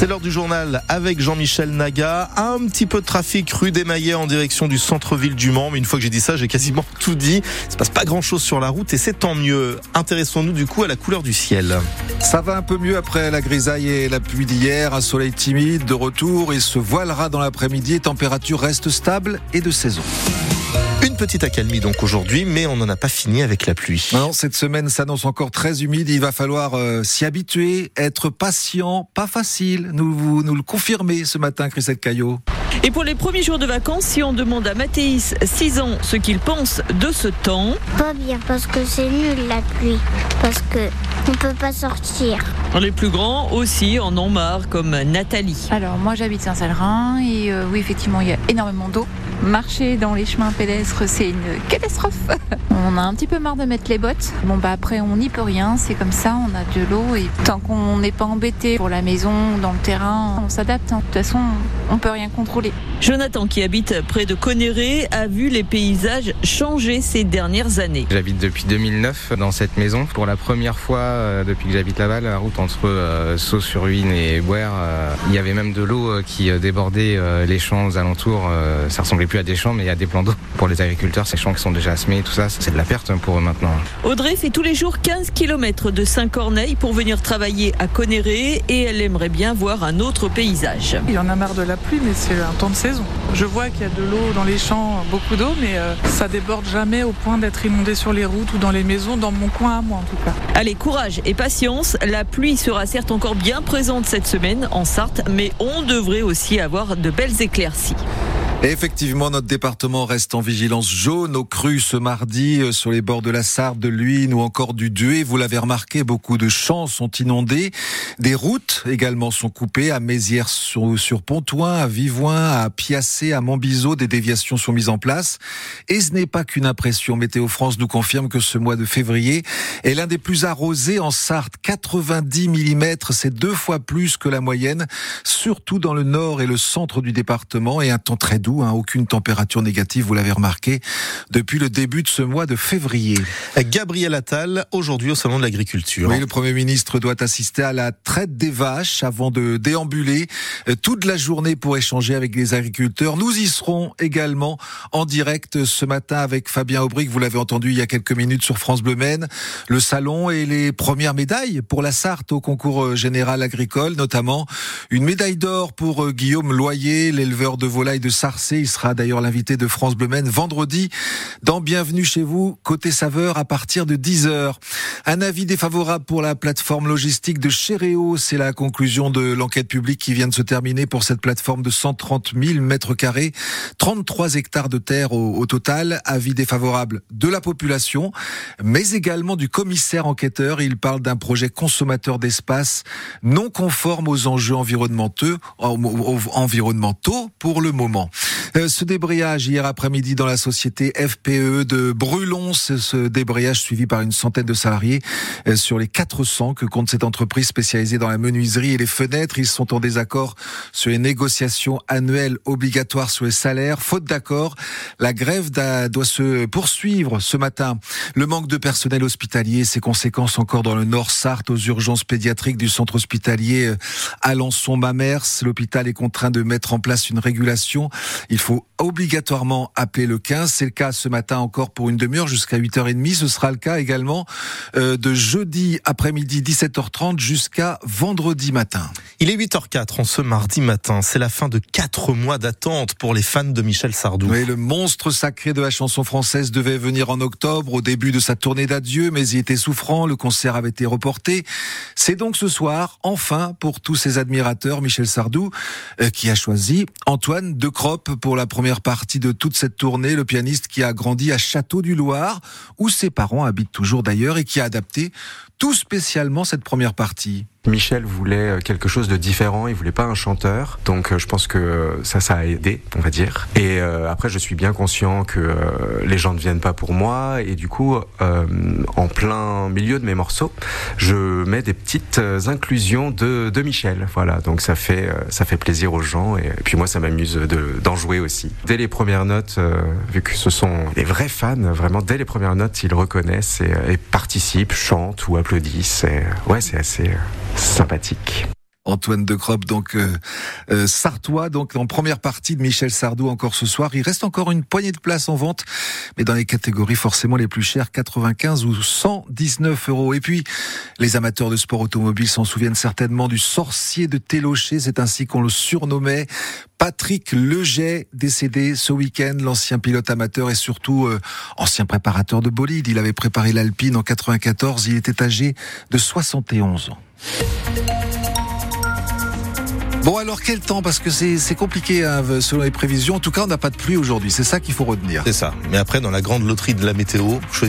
C'est l'heure du journal avec Jean-Michel Naga. Un petit peu de trafic rue des Maillets en direction du centre-ville du Mans. Mais une fois que j'ai dit ça, j'ai quasiment tout dit. Il se passe pas grand chose sur la route et c'est tant mieux. Intéressons-nous du coup à la couleur du ciel. Ça va un peu mieux après la grisaille et la pluie d'hier. Un soleil timide de retour. Il se voilera dans l'après-midi. Température reste stable et de saison. Petite accalmie donc aujourd'hui, mais on n'en a pas fini avec la pluie. Non, cette semaine s'annonce encore très humide. Il va falloir euh, s'y habituer, être patient, pas facile. Nous, vous, nous le confirmez ce matin, Chrisette Caillot. Et pour les premiers jours de vacances, si on demande à Mathéis, 6 ans, ce qu'il pense de ce temps. Pas bien, parce que c'est nul la pluie. Parce que on peut pas sortir. Les plus grands aussi en ont marre, comme Nathalie. Alors, moi j'habite Saint-Salrin et euh, oui, effectivement, il y a énormément d'eau. Marcher dans les chemins pédestres, c'est une catastrophe. On a un petit peu marre de mettre les bottes. Bon, bah après, on n'y peut rien, c'est comme ça, on a de l'eau et tant qu'on n'est pas embêté pour la maison, dans le terrain, on s'adapte. hein. De toute façon, on peut rien contrôler. Jonathan, qui habite près de Conéré, a vu les paysages changer ces dernières années. J'habite depuis 2009 dans cette maison. Pour la première fois euh, depuis que j'habite là-bas, la route entre euh, Sceaux-sur-Huine et Boer, euh, il y avait même de l'eau euh, qui débordait euh, les champs aux alentours. Euh, ça ressemblait plus à des champs, mais il y a des plans d'eau. Pour les agriculteurs, ces champs qui sont déjà semés, tout ça, c'est de la perte pour eux maintenant. Audrey fait tous les jours 15 km de Saint-Corneille pour venir travailler à Conéré et elle aimerait bien voir un autre paysage. Il en a marre de la pluie, mais c'est un temps de saison. Je vois qu'il y a de l'eau dans les champs, beaucoup d'eau, mais euh, ça déborde jamais au point d'être inondé sur les routes ou dans les maisons, dans mon coin à moi en tout cas. Allez, courage et patience. La pluie sera certes encore bien présente cette semaine en Sarthe, mais on devrait aussi avoir de belles éclaircies. Effectivement, notre département reste en vigilance jaune aux crues ce mardi euh, sur les bords de la Sarthe, de l'Huine ou encore du Duet. Vous l'avez remarqué, beaucoup de champs sont inondés. Des routes également sont coupées à Mézières sur, sur à Vivoin, à Piacé, à Montbiseau. Des déviations sont mises en place. Et ce n'est pas qu'une impression. Météo France nous confirme que ce mois de février est l'un des plus arrosés en Sarthe. 90 mm, c'est deux fois plus que la moyenne, surtout dans le nord et le centre du département et un temps très doux, hein, aucune température négative, vous l'avez remarqué, depuis le début de ce mois de février. Gabriel Attal, aujourd'hui au Salon de l'Agriculture. Oui, le Premier ministre doit assister à la traite des vaches avant de déambuler euh, toute la journée pour échanger avec les agriculteurs. Nous y serons également en direct ce matin avec Fabien Aubric, vous l'avez entendu il y a quelques minutes sur France Bleu Maine, le salon et les premières médailles pour la Sarthe au concours euh, général agricole, notamment une médaille d'or pour euh, Guillaume Loyer, l'éleveur de volailles de Il sera d'ailleurs l'invité de France Bleu Maine vendredi dans Bienvenue chez vous, côté saveur à partir de 10h. Un avis défavorable pour la plateforme logistique de Chéréo. C'est la conclusion de l'enquête publique qui vient de se terminer pour cette plateforme de 130 000 mètres carrés, 33 hectares de terre au, total. Avis défavorable de la population, mais également du commissaire enquêteur. Il parle d'un projet consommateur d'espace non conforme aux enjeux environnementaux pour le moment. Euh, ce débrayage hier après-midi dans la société FPE de Brulon, ce, débrayage suivi par une centaine de salariés euh, sur les 400 que compte cette entreprise spécialisée dans la menuiserie et les fenêtres. Ils sont en désaccord sur les négociations annuelles obligatoires sur les salaires. Faute d'accord, la grève doit se poursuivre ce matin. Le manque de personnel hospitalier, ses conséquences encore dans le Nord Sarthe aux urgences pédiatriques du centre hospitalier euh, Alençon-Mamers. L'hôpital est contraint de mettre en place une régulation. Il faut obligatoirement appeler le 15. C'est le cas ce matin encore pour une demi-heure jusqu'à 8h30. Ce sera le cas également euh, de jeudi après-midi 17h30 jusqu'à vendredi matin. Il est 8h04 en ce mardi matin. C'est la fin de quatre mois d'attente pour les fans de Michel Sardou. Oui, le monstre sacré de la chanson française devait venir en octobre au début de sa tournée d'adieu, mais il était souffrant. Le concert avait été reporté. C'est donc ce soir, enfin, pour tous ses admirateurs, Michel Sardou, euh, qui a choisi Antoine de Croppe pour la première partie de toute cette tournée, le pianiste qui a grandi à Château du Loir, où ses parents habitent toujours d'ailleurs et qui a adapté tout spécialement cette première partie. Michel voulait quelque chose de différent, il voulait pas un chanteur, donc je pense que ça, ça a aidé, on va dire. Et euh, après, je suis bien conscient que euh, les gens ne viennent pas pour moi, et du coup, euh, en plein milieu de mes morceaux, je mets des petites inclusions de, de Michel. Voilà, donc ça fait ça fait plaisir aux gens, et, puis moi, ça m'amuse de, d'en jouer aussi. Dès les premières notes, vu que ce sont des vrais fans, vraiment dès les premières notes, ils reconnaissent et, et participent, chantent ou applaudissent. Et, ouais, c'est assez sympathique. Antoine de Cropp, donc euh, euh, Sartois, donc en première partie de Michel Sardou encore ce soir. Il reste encore une poignée de places en vente, mais dans les catégories forcément les plus chères, 95 ou 119 euros. Et puis, les amateurs de sport automobile s'en souviennent certainement du sorcier de Télocher, c'est ainsi qu'on le surnommait. Patrick Leget, décédé ce week-end, l'ancien pilote amateur et surtout euh, ancien préparateur de bolide. Il avait préparé l'Alpine en 94, il était âgé de 71 ans. Bon alors quel temps? Parce que c'est compliqué hein, selon les prévisions. En tout cas, on n'a pas de pluie aujourd'hui. C'est ça qu'il faut retenir. C'est ça. Mais après, dans la grande loterie de la météo,